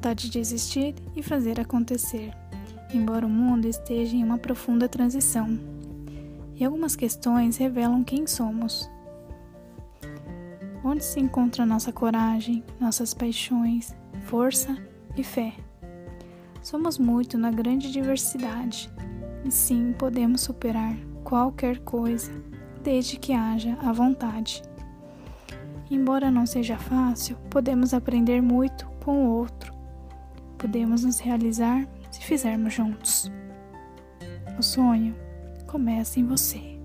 vontade de existir e fazer acontecer, embora o mundo esteja em uma profunda transição. E algumas questões revelam quem somos. Onde se encontra nossa coragem, nossas paixões, força e fé? Somos muito na grande diversidade, e sim podemos superar qualquer coisa, desde que haja a vontade. Embora não seja fácil, podemos aprender muito com o outro. Podemos nos realizar se fizermos juntos. O sonho começa em você.